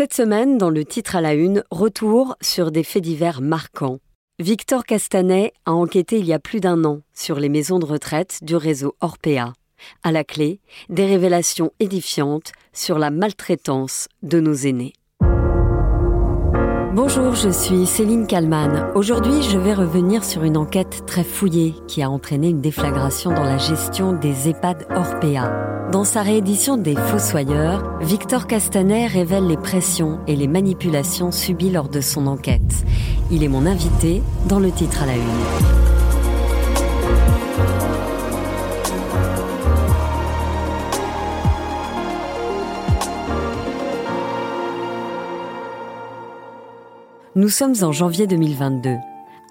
Cette semaine, dans le titre à la une, retour sur des faits divers marquants. Victor Castanet a enquêté il y a plus d'un an sur les maisons de retraite du réseau Orpea. À la clé, des révélations édifiantes sur la maltraitance de nos aînés. Bonjour, je suis Céline Kalman. Aujourd'hui, je vais revenir sur une enquête très fouillée qui a entraîné une déflagration dans la gestion des EHPAD Orpea. Dans sa réédition des Fossoyeurs, Victor Castanet révèle les pressions et les manipulations subies lors de son enquête. Il est mon invité dans le titre à la une. Nous sommes en janvier 2022,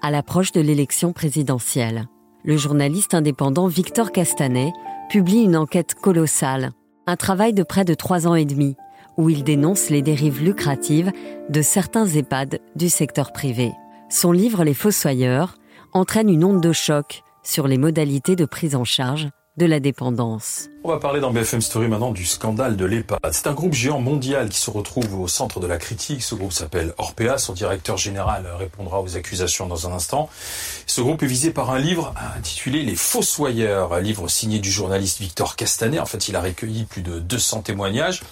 à l'approche de l'élection présidentielle. Le journaliste indépendant Victor Castanet publie une enquête colossale, un travail de près de trois ans et demi, où il dénonce les dérives lucratives de certains EHPAD du secteur privé. Son livre Les Fossoyeurs entraîne une onde de choc sur les modalités de prise en charge de la dépendance. On va parler dans BFM Story maintenant du scandale de l'EHPAD. C'est un groupe géant mondial qui se retrouve au centre de la critique. Ce groupe s'appelle Orpea. Son directeur général répondra aux accusations dans un instant. Ce groupe est visé par un livre intitulé Les Fossoyeurs, un livre signé du journaliste Victor Castanet. En fait, il a recueilli plus de 200 témoignages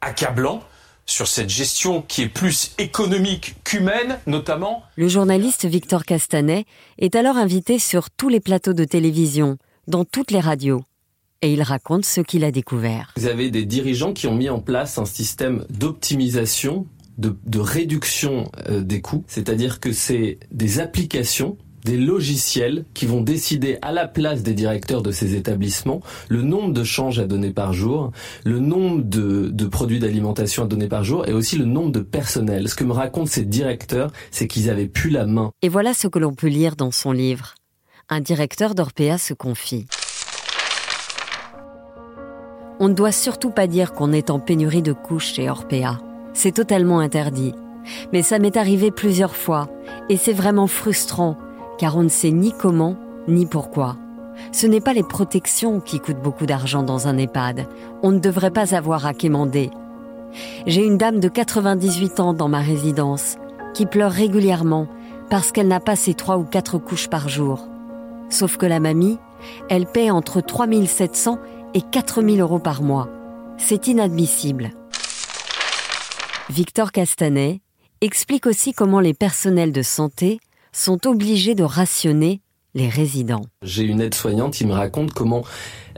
accablants sur cette gestion qui est plus économique qu'humaine, notamment. Le journaliste Victor Castanet est alors invité sur tous les plateaux de télévision dans toutes les radios. Et il raconte ce qu'il a découvert. Vous avez des dirigeants qui ont mis en place un système d'optimisation, de, réduction euh, des coûts. C'est-à-dire que c'est des applications des logiciels qui vont décider à la place des directeurs de ces établissements le nombre de changes à donner par jour, le nombre de, de produits d'alimentation à donner par jour et aussi le nombre de personnel. Ce que me racontent ces directeurs, c'est qu'ils avaient plus la main. Et voilà ce que l'on peut lire dans son livre un directeur d'Orpea se confie. On ne doit surtout pas dire qu'on est en pénurie de couches chez Orpea. C'est totalement interdit. Mais ça m'est arrivé plusieurs fois et c'est vraiment frustrant car on ne sait ni comment ni pourquoi. Ce n'est pas les protections qui coûtent beaucoup d'argent dans un EHPAD. On ne devrait pas avoir à quémander. J'ai une dame de 98 ans dans ma résidence qui pleure régulièrement parce qu'elle n'a pas ses trois ou quatre couches par jour. Sauf que la mamie, elle paie entre 3700 et 4000 euros par mois. C'est inadmissible. Victor Castanet explique aussi comment les personnels de santé sont obligés de rationner les résidents. J'ai une aide-soignante qui me raconte comment,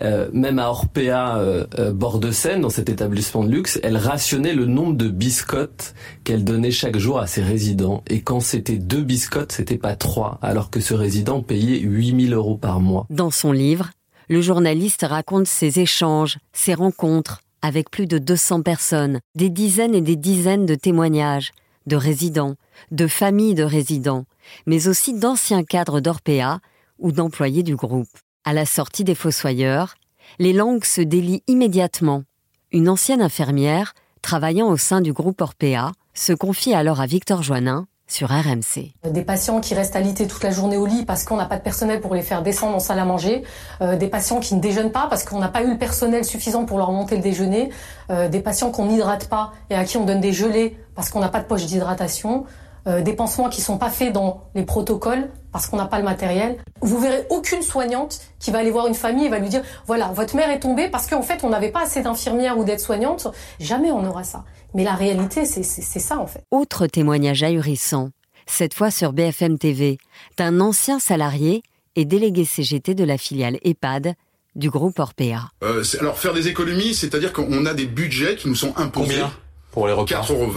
euh, même à Orpea, euh, euh, bord de Seine, dans cet établissement de luxe, elle rationnait le nombre de biscottes qu'elle donnait chaque jour à ses résidents. Et quand c'était deux biscottes, c'était pas trois, alors que ce résident payait 8000 euros par mois. Dans son livre, le journaliste raconte ses échanges, ses rencontres avec plus de 200 personnes, des dizaines et des dizaines de témoignages de résidents, de familles de résidents, mais aussi d'anciens cadres d'Orpea ou d'employés du groupe. À la sortie des Fossoyeurs, les langues se délient immédiatement. Une ancienne infirmière, travaillant au sein du groupe Orpea, se confie alors à Victor Joannin sur RMC. Des patients qui restent alités toute la journée au lit parce qu'on n'a pas de personnel pour les faire descendre en salle à manger, euh, des patients qui ne déjeunent pas parce qu'on n'a pas eu le personnel suffisant pour leur monter le déjeuner, euh, des patients qu'on n'hydrate pas et à qui on donne des gelées parce qu'on n'a pas de poche d'hydratation, euh, des pansements qui sont pas faits dans les protocoles parce qu'on n'a pas le matériel. Vous verrez aucune soignante qui va aller voir une famille et va lui dire voilà votre mère est tombée parce qu'en fait on n'avait pas assez d'infirmières ou d'aides-soignantes. Jamais on aura ça. Mais la réalité c'est ça en fait. Autre témoignage ahurissant, cette fois sur BFM TV, d'un ancien salarié et délégué CGT de la filiale EHPAD du groupe Orpea. Euh, alors faire des économies, c'est-à-dire qu'on a des budgets qui nous sont imposés. Combien pour les repas? 4,20 euros.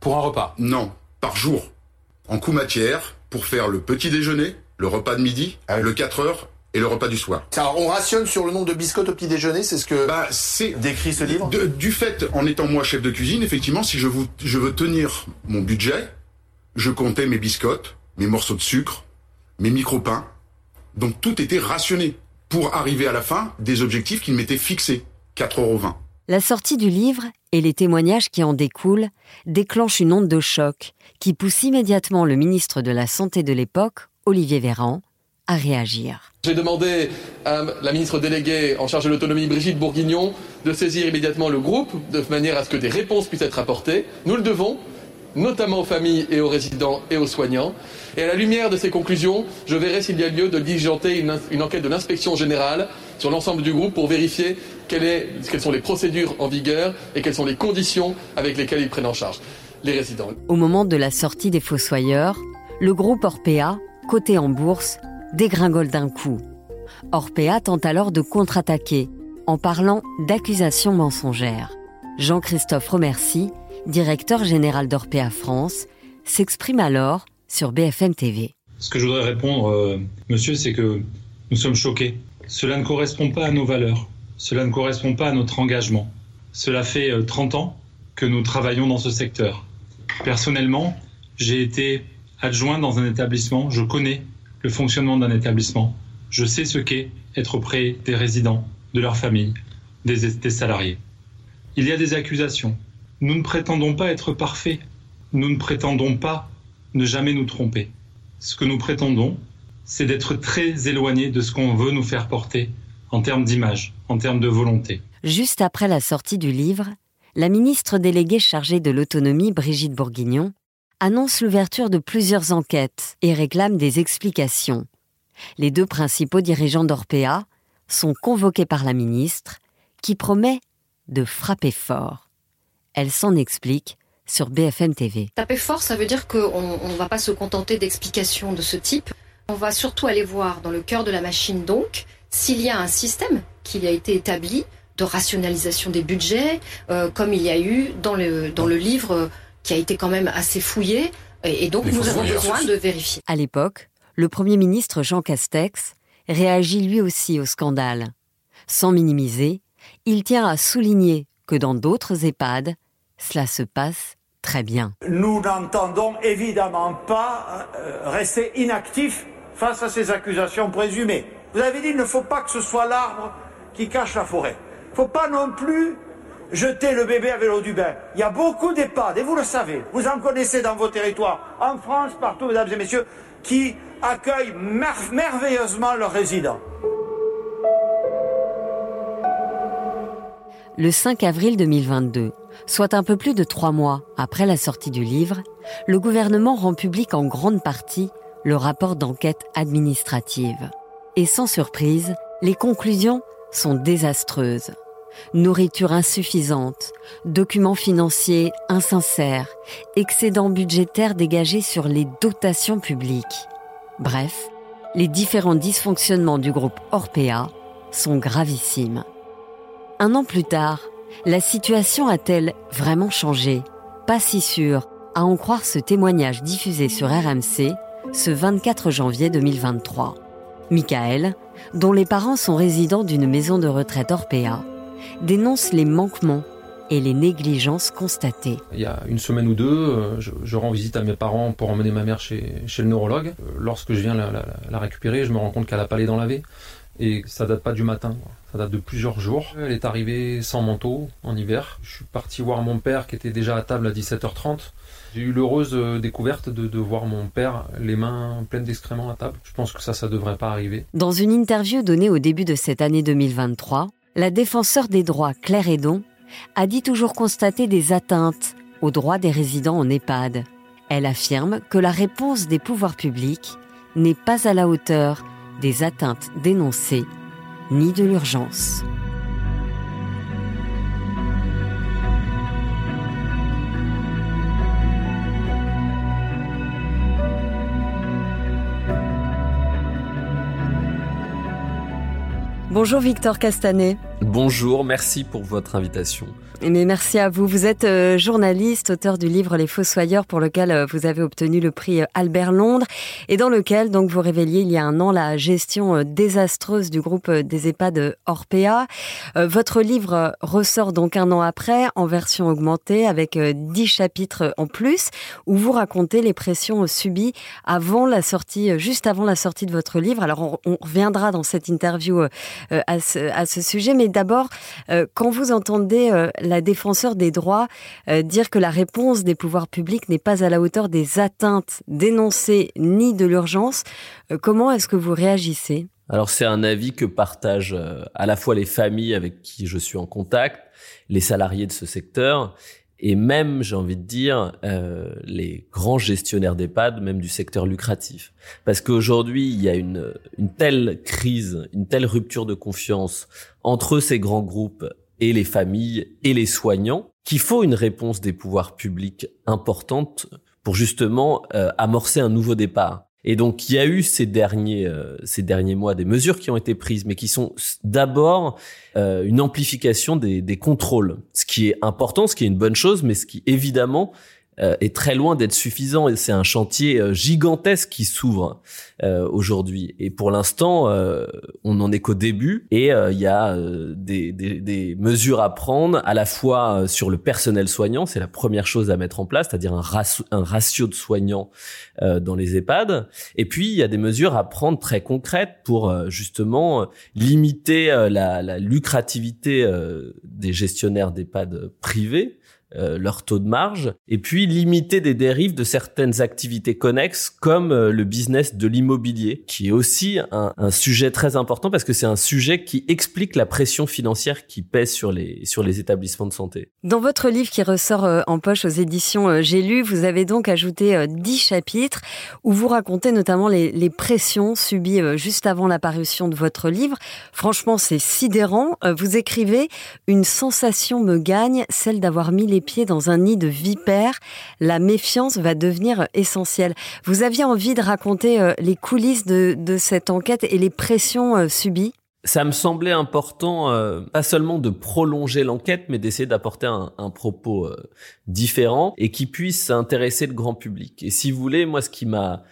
Pour un repas? Non, par jour. En coût matière, pour faire le petit déjeuner, le repas de midi, ah le 4 heures et le repas du soir. Alors on rationne sur le nombre de biscottes au petit déjeuner, c'est ce que bah, c'est décrit ce livre Du fait, en étant moi chef de cuisine, effectivement, si je, vous, je veux tenir mon budget, je comptais mes biscottes, mes morceaux de sucre, mes micro-pains. Donc tout était rationné pour arriver à la fin des objectifs qui m'étaient fixés. 4,20 euros. La sortie du livre et les témoignages qui en découlent déclenchent une onde de choc qui pousse immédiatement le ministre de la Santé de l'époque, Olivier Véran, à réagir. J'ai demandé à la ministre déléguée en charge de l'autonomie, Brigitte Bourguignon, de saisir immédiatement le groupe de manière à ce que des réponses puissent être apportées. Nous le devons, notamment aux familles et aux résidents et aux soignants. Et à la lumière de ces conclusions, je verrai s'il y a lieu de diligenter une, enquête de l'inspection générale sur l'ensemble du groupe pour vérifier quelles sont les procédures en vigueur et quelles sont les conditions avec lesquelles ils prennent en charge les résidents. Au moment de la sortie des Fossoyeurs, le groupe Orpea, coté en bourse, dégringole d'un coup. Orpea tente alors de contre-attaquer en parlant d'accusations mensongères. Jean-Christophe Remercie, directeur général d'Orpea France, s'exprime alors sur BFM TV. Ce que je voudrais répondre, euh, monsieur, c'est que nous sommes choqués. Cela ne correspond pas à nos valeurs. Cela ne correspond pas à notre engagement. Cela fait 30 euh, ans que nous travaillons dans ce secteur. Personnellement, j'ai été adjoint dans un établissement, je connais le fonctionnement d'un établissement, je sais ce qu'est être auprès des résidents, de leurs familles, des, salariés. Il y a des accusations. Nous ne prétendons pas être parfaits. Nous ne prétendons pas ne jamais nous tromper. Ce que nous prétendons, c'est d'être très éloigné de ce qu'on veut nous faire porter en termes d'image, en termes de volonté. Juste après la sortie du livre, la ministre déléguée chargée de l'autonomie, Brigitte Bourguignon, annonce l'ouverture de plusieurs enquêtes et réclame des explications. Les deux principaux dirigeants d'Orpea sont convoqués par la ministre, qui promet de frapper fort. Elle s'en explique sur BFM TV. Taper fort, ça veut dire qu'on ne va pas se contenter d'explications de ce type. On va surtout aller voir dans le cœur de la machine, donc, s'il y a un système qui a été établi de rationalisation des budgets, euh, comme il y a eu dans le, dans le livre euh, qui a été quand même assez fouillé. Et, donc, nous avons besoin de vérifier. À l'époque, le Premier ministre Jean Castex réagit lui aussi au scandale. Sans minimiser, il tient à souligner que dans d'autres EHPAD, cela se passe très bien. Nous n'entendons évidemment pas euh, rester inactifs face à ces accusations présumées. Vous avez dit qu'il ne faut pas que ce soit l'arbre qui cache la forêt. Il ne faut pas non plus jeter le bébé avec l'eau du bain. Il y a beaucoup d'EHPAD, et vous le savez, vous en connaissez dans vos territoires, en France, partout, mesdames et messieurs, qui accueillent merveilleusement leurs résidents. Le 5 avril 2022, soit un peu plus de trois mois après la sortie du livre, le gouvernement rend public en grande partie le rapport d'enquête administrative. Et sans surprise, les conclusions sont désastreuses. Nourriture insuffisante, documents financiers insincères, excédents budgétaires dégagés sur les dotations publiques. Bref, les différents dysfonctionnements du groupe Orpea sont gravissimes. Un an plus tard, la situation a-t-elle vraiment changé? Pas si sûr, à en croire ce témoignage diffusé sur RMC ce 24 janvier 2023. Michael, dont les parents sont résidents d'une maison de retraite Orpea, dénonce les manquements et les négligences constatées. Il y a une semaine ou deux, euh, je, rends visite à mes parents pour emmener ma mère chez, le neurologue. Euh, lorsque je viens la, récupérer, je me rends compte qu'elle n'a pas les dents lavées. Et ça date pas du matin, ça date de plusieurs jours. Elle est arrivée sans manteau en hiver. Je suis parti voir mon père qui était déjà à table à 17h30. J'ai eu l'heureuse euh, découverte de, voir mon père les mains pleines d'excréments à table. Je pense que ça, ça devrait pas arriver. Dans une interview donnée au début de cette année 2023, la défenseur des droits Claire Edon a dit toujours constater des atteintes aux droits des résidents en EHPAD. Elle affirme que la réponse des pouvoirs publics n'est pas à la hauteur des atteintes dénoncées, ni de l'urgence. Bonjour Victor Castanet. Bonjour, merci pour votre invitation. Mais merci à vous. Vous êtes euh, journaliste, auteur du livre Les Fossoyeurs pour lequel euh, vous avez obtenu le prix euh, Albert Londres et dans lequel donc vous révéliez il y a un an la gestion désastreuse du groupe des EHPAD Orpea. Votre livre ressort donc un an après en version augmentée avec dix chapitres en plus où vous racontez les pressions subies avant la sortie, juste avant la sortie de votre livre. Alors on, reviendra dans cette interview à ce, à ce sujet, mais d'abord, euh, quand vous entendez euh, la défenseur des droits dire que la réponse des pouvoirs publics n'est pas à la hauteur des atteintes dénoncées ni de l'urgence, comment est-ce que vous réagissez? Alors c'est un avis que partagent à la fois les familles avec qui je suis en contact, les salariés de ce secteur et même, j'ai envie de dire, euh, les grands gestionnaires d'EHPAD, même du secteur lucratif. Parce qu'aujourd'hui, il y a une, telle crise, une telle rupture de confiance entre ces grands groupes et les familles et les soignants, qu'il faut une réponse des pouvoirs publics importante pour justement euh, amorcer un nouveau départ. Et donc, il y a eu ces derniers, euh, ces derniers mois des mesures qui ont été prises, mais qui sont d'abord euh, une amplification des, des contrôles, ce qui est important, ce qui est une bonne chose, mais ce qui évidemment est très loin d'être suffisant. Et c'est un chantier euh, gigantesque qui s'ouvre euh, aujourd'hui. Et pour l'instant on n'en est qu'au début. Et il y a des, des, des, mesures à prendre à la fois sur le personnel soignant c'est la première chose à mettre en place c'est-à-dire un, ratio, un ratio de soignants dans les EHPAD. Et puis il y a des mesures à prendre très concrètes pour justement limiter la, la lucrativité des gestionnaires d'EHPAD privés euh, leur taux de marge, et puis limiter des dérives de certaines activités connexes comme euh, le business de l'immobilier, qui est aussi un, sujet très important parce que c'est un sujet qui explique la pression financière qui pèse sur les, sur les établissements de santé. Dans votre livre qui ressort euh, en poche aux éditions J'ai lu, vous avez donc ajouté dix chapitres où vous racontez notamment les, les pressions subies juste avant l'apparition de votre livre. Franchement, c'est sidérant. Vous écrivez Une sensation me gagne, celle d'avoir mis les pieds dans un nid de vipères, la méfiance va devenir essentielle. Vous aviez envie de raconter euh, les coulisses de, cette enquête et les pressions euh, subies? Ça me semblait important, euh, pas seulement de prolonger l'enquête, mais d'essayer d'apporter un, propos différent et qui puisse intéresser le grand public. Et si vous voulez, moi, ce qui m'a,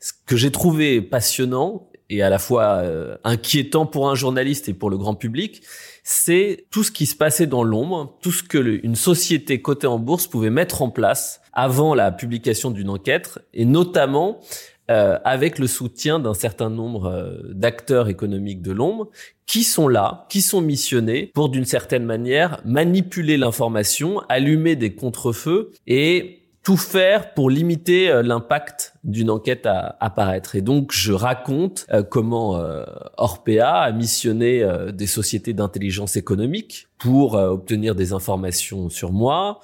ce que j'ai trouvé passionnant et à la fois inquiétant pour un journaliste et pour le grand public, c'est tout ce qui se passait dans l'ombre, tout ce que une société cotée en bourse pouvait mettre en place avant la publication d'une enquête, et notamment euh, avec le soutien d'un certain nombre euh, d'acteurs économiques de l'ombre qui sont là, qui sont missionnés pour d'une certaine manière manipuler l'information, allumer des contrefeux et tout faire pour limiter euh, l'impact d'une enquête à apparaître. Et donc, je raconte euh, comment euh, Orpea a missionné des sociétés d'intelligence économique pour obtenir des informations sur moi,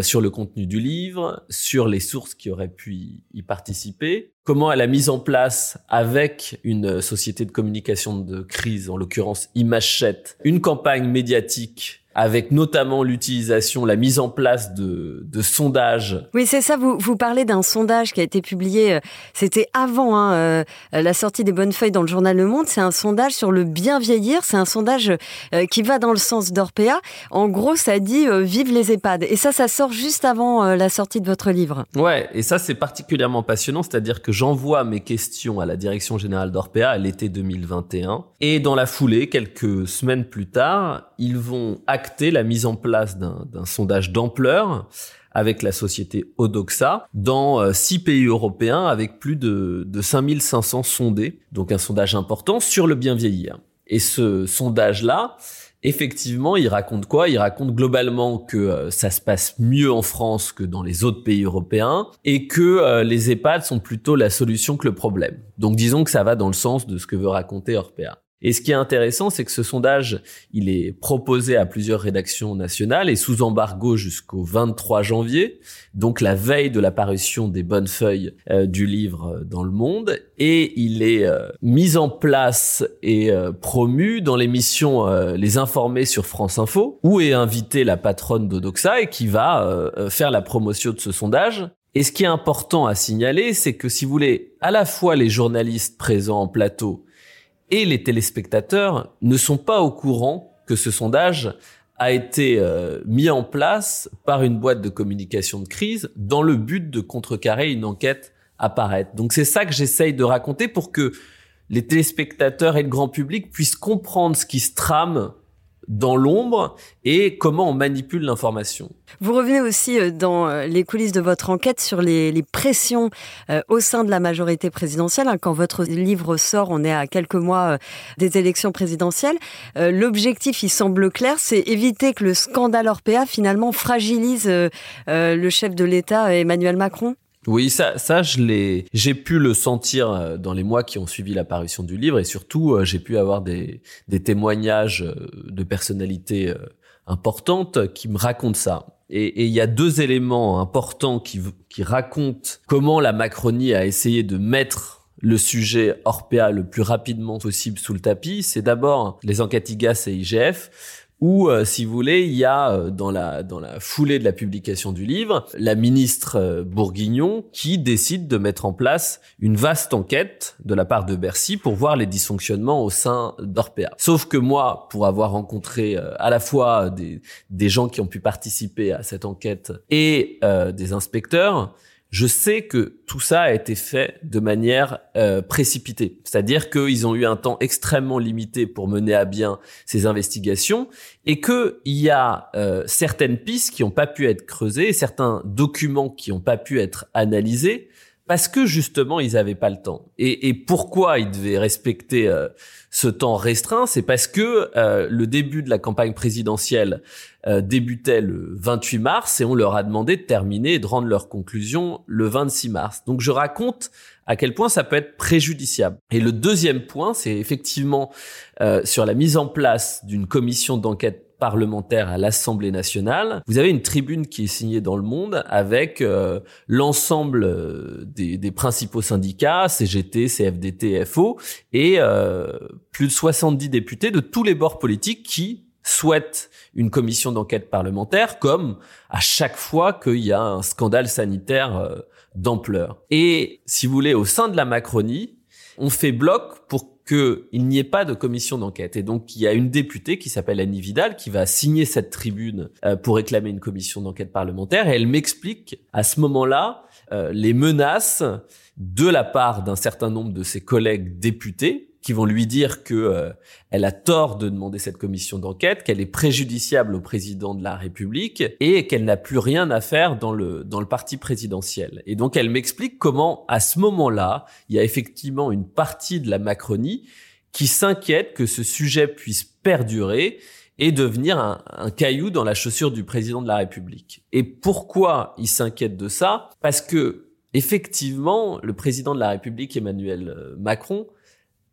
sur le contenu du livre, sur les sources qui auraient pu y participer, comment elle a mis en place avec une société de communication de crise, en l'occurrence Imachette, une campagne médiatique avec notamment l'utilisation, la mise en place de, de sondages. Oui, c'est ça. Vous, vous parlez d'un sondage qui a été publié, euh, c'était avant hein, euh, la sortie des bonnes feuilles dans le journal Le Monde. C'est un sondage sur le bien vieillir. C'est un sondage euh, qui va dans le sens d'Orpea. En gros, ça dit vive les EHPAD. Et ça, ça sort juste avant la sortie de votre livre. Ouais, et ça, c'est particulièrement passionnant. C'est-à-dire que j'envoie mes questions à la direction générale d'Orpea à l'été 2021. Et dans la foulée, quelques semaines plus tard, ils vont la mise en place d'un sondage d'ampleur avec la société Odoxa dans euh, six pays européens avec plus de, de 5500 sondés. Donc un sondage important sur le bien vieillir. Et ce sondage-là, effectivement, il raconte quoi? Il raconte globalement que euh, ça se passe mieux en France que dans les autres pays européens et que euh, les EHPAD sont plutôt la solution que le problème. Donc disons que ça va dans le sens de ce que veut raconter Orpea. Et ce qui est intéressant, c'est que ce sondage, il est proposé à plusieurs rédactions nationales et sous embargo jusqu'au 23 janvier, donc la veille de l'apparition des bonnes feuilles euh, du livre dans le monde, et il est euh, mis en place et euh, promu dans l'émission Les Informés sur France Info, où est invitée la patronne d'Odoxa et qui va faire la promotion de ce sondage. Et ce qui est important à signaler, c'est que si vous voulez, à la fois les journalistes présents en plateau et les téléspectateurs ne sont pas au courant que ce sondage a été euh, mis en place par une boîte de communication de crise dans le but de contrecarrer une enquête apparaître. Donc c'est ça que j'essaye de raconter pour que les téléspectateurs et le grand public puissent comprendre ce qui se trame dans l'ombre et comment on manipule l'information. Vous revenez aussi euh, dans euh, les coulisses de votre enquête sur les, pressions euh, au sein de la majorité présidentielle. Hein. Quand votre livre sort, on est à quelques mois des élections présidentielles. L'objectif, il semble clair, c'est éviter que le scandale Orpea finalement fragilise le chef de l'État, Emmanuel Macron? Oui, ça, ça, je l'ai, j'ai pu le sentir euh, dans les mois qui ont suivi l'apparition du livre et surtout, euh, j'ai pu avoir des, témoignages euh, de personnalités importantes qui me racontent ça. Et il y a deux éléments importants qui, qui racontent comment la Macronie a essayé de mettre le sujet Orpea le plus rapidement possible sous le tapis. C'est d'abord les enquêtes IGAS et IGF où, euh, si vous voulez, il y a euh, dans la dans la foulée de la publication du livre, la ministre euh, Bourguignon qui décide de mettre en place une vaste enquête de la part de Bercy pour voir les dysfonctionnements au sein d'Orpea. Sauf que moi, pour avoir rencontré à la fois des des gens qui ont pu participer à cette enquête et des inspecteurs, je sais que tout ça a été fait de manière euh, précipitée. C'est-à-dire qu'ils ont eu un temps extrêmement limité pour mener à bien ces investigations et qu'il y a euh, certaines pistes qui n'ont pas pu être creusées, certains documents qui n'ont pas pu être analysés parce que justement ils n'avaient pas le temps. Et, et, pourquoi ils devaient respecter euh, ce temps restreint C'est parce que euh, le début de la campagne présidentielle euh, débutait le 28 mars et on leur a demandé de terminer et de rendre leurs conclusions le 26 mars. Donc je raconte à quel point ça peut être préjudiciable. Et le deuxième point, c'est effectivement sur la mise en place d'une commission d'enquête parlementaire à l'Assemblée nationale, vous avez une tribune qui est signée dans le monde avec euh, l'ensemble euh, des, principaux syndicats, CGT, CFDT, FO, et euh, plus de 70 députés de tous les bords politiques qui souhaitent une commission d'enquête parlementaire, comme à chaque fois qu'il y a un scandale sanitaire d'ampleur. Et si vous voulez, au sein de la Macronie, on fait bloc pour qu'il n'y ait pas de commission d'enquête. Et donc, il y a une députée qui s'appelle Annie Vidal qui va signer cette tribune euh, pour réclamer une commission d'enquête parlementaire. Et elle m'explique à ce moment-là euh, les menaces de la part d'un certain nombre de ses collègues députés qui vont lui dire que euh, elle a tort de demander cette commission d'enquête, qu'elle est préjudiciable au président de la République et qu'elle n'a plus rien à faire dans le dans le parti présidentiel. Et donc elle m'explique comment à ce moment-là, il y a effectivement une partie de la Macronie qui s'inquiète que ce sujet puisse perdurer et devenir un, caillou dans la chaussure du président de la République. Et pourquoi il s'inquiète de ça? Parce que effectivement, le président de la République Emmanuel euh, Macron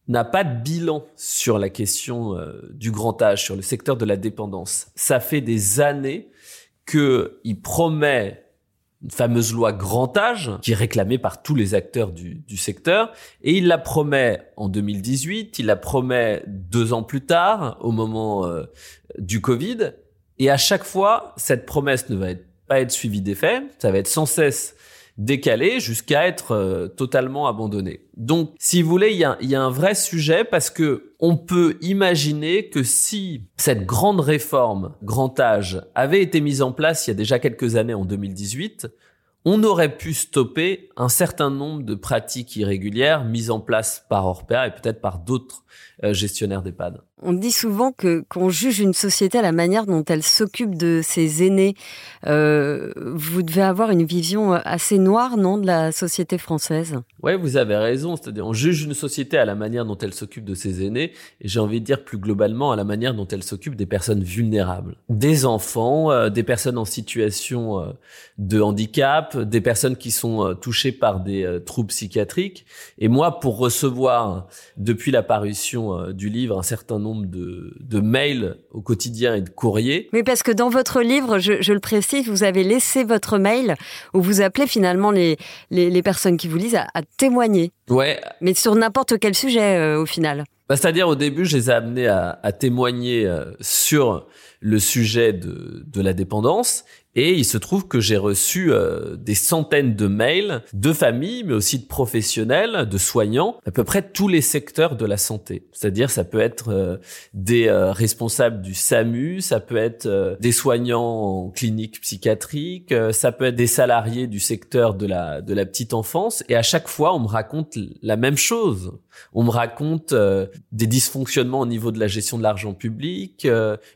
n'a pas de bilan sur la question euh, du grand âge, sur le secteur de la dépendance. Ça fait des années qu'il promet une fameuse loi grand âge qui est réclamée par tous les acteurs du, du, secteur et il la promet en 2018, il la promet deux ans plus tard au moment euh, du Covid et à chaque fois cette promesse ne va pas être suivie des faits, ça va être sans cesse décalé jusqu'à être euh, totalement abandonné. Donc, si vous voulez, il y a, y a, un vrai sujet parce que on peut imaginer que si cette grande réforme grand âge avait été mise en place il y a déjà quelques années en 2018, on aurait pu stopper un certain nombre de pratiques irrégulières mises en place par Orpea et peut-être par d'autres euh, gestionnaires d'EHPAD. On dit souvent que qu'on juge une société à la manière dont elle s'occupe de ses aînés. Euh, vous devez avoir une vision assez noire, non, de la société française? Oui, vous avez raison. C'est-à-dire, on juge une société à la manière dont elle s'occupe de ses aînés, et j'ai envie de dire plus globalement à la manière dont elle s'occupe des personnes vulnérables, des enfants, euh, des personnes en situation euh, de handicap, des personnes qui sont euh, touchées par des euh, troubles psychiatriques. Et moi, pour recevoir depuis la parution du livre un certain nombre de, de, mails au quotidien et de courriers. Mais parce que dans votre livre, je, je, le précise, vous avez laissé votre mail où vous appelez finalement les, les, les personnes qui vous lisent à, à, témoigner. Ouais. Mais sur n'importe quel sujet euh, au final. Bah, C'est-à-dire au début, je les ai amenés à, à témoigner euh, sur le sujet de, de la dépendance. Et il se trouve que j'ai reçu euh, des centaines de mails de familles, mais aussi de professionnels, de soignants, à peu près tous les secteurs de la santé. C'est-à-dire, ça peut être euh, des euh, responsables du SAMU, ça peut être des soignants en clinique psychiatrique, ça peut être des salariés du secteur de la de la petite enfance. Et à chaque fois, on me raconte la même chose. On me raconte des dysfonctionnements au niveau de la gestion de l'argent public,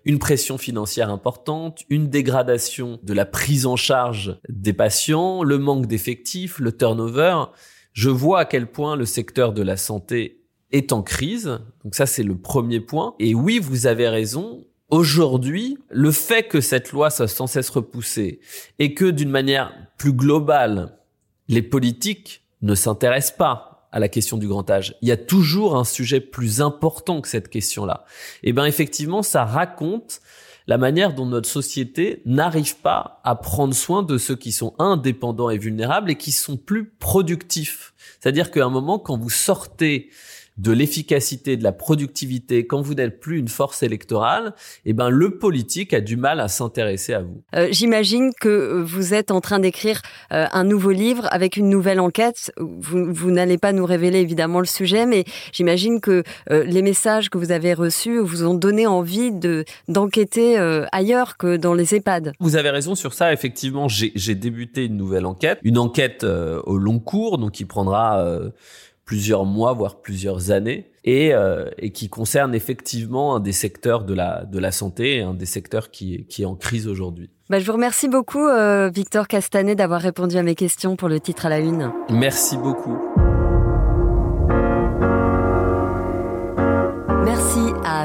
une pression financière importante, une dégradation de la prise en charge des patients, le manque d'effectifs, le turnover. Je vois à quel point le secteur de la santé est en crise. Donc ça, c'est le premier point. Et oui, vous avez raison. Aujourd'hui, le fait que cette loi soit sans cesse repoussée et que d'une manière plus globale, les politiques ne s'intéressent pas à la question du grand âge. Il y a toujours un sujet plus important que cette question-là. Et eh ben effectivement, ça raconte la manière dont notre société n'arrive pas à prendre soin de ceux qui sont indépendants et vulnérables et qui sont plus productifs. C'est-à-dire qu'à un moment, quand vous sortez de l'efficacité, de la productivité, quand vous n'êtes plus une force électorale, eh ben le politique a du mal à s'intéresser à vous. Euh, J'imagine que vous êtes en train d'écrire euh, un nouveau livre avec une nouvelle enquête. Vous, vous n'allez pas nous révéler évidemment le sujet, mais j'imagine que euh, les messages que vous avez reçus vous ont donné envie de d'enquêter euh, ailleurs que dans les EHPAD. Vous avez raison sur ça. Effectivement, j'ai débuté une nouvelle enquête, une enquête au long cours, donc qui prendra plusieurs mois, voire plusieurs années, et, euh, et qui concerne effectivement un des secteurs de la, de la santé, un des secteurs qui, qui est en crise aujourd'hui. Bah, je vous remercie beaucoup, euh, Victor Castanet, d'avoir répondu à mes questions pour le titre à la une. Merci beaucoup.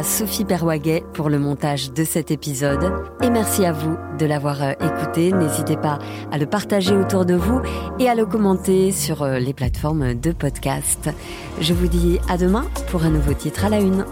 Sophie Perwaguet pour le montage de cet épisode et merci à vous de l'avoir euh, écouté. N'hésitez pas à le partager autour de vous et à le commenter sur euh, les plateformes de podcast. Je vous dis à demain pour un nouveau titre à la une.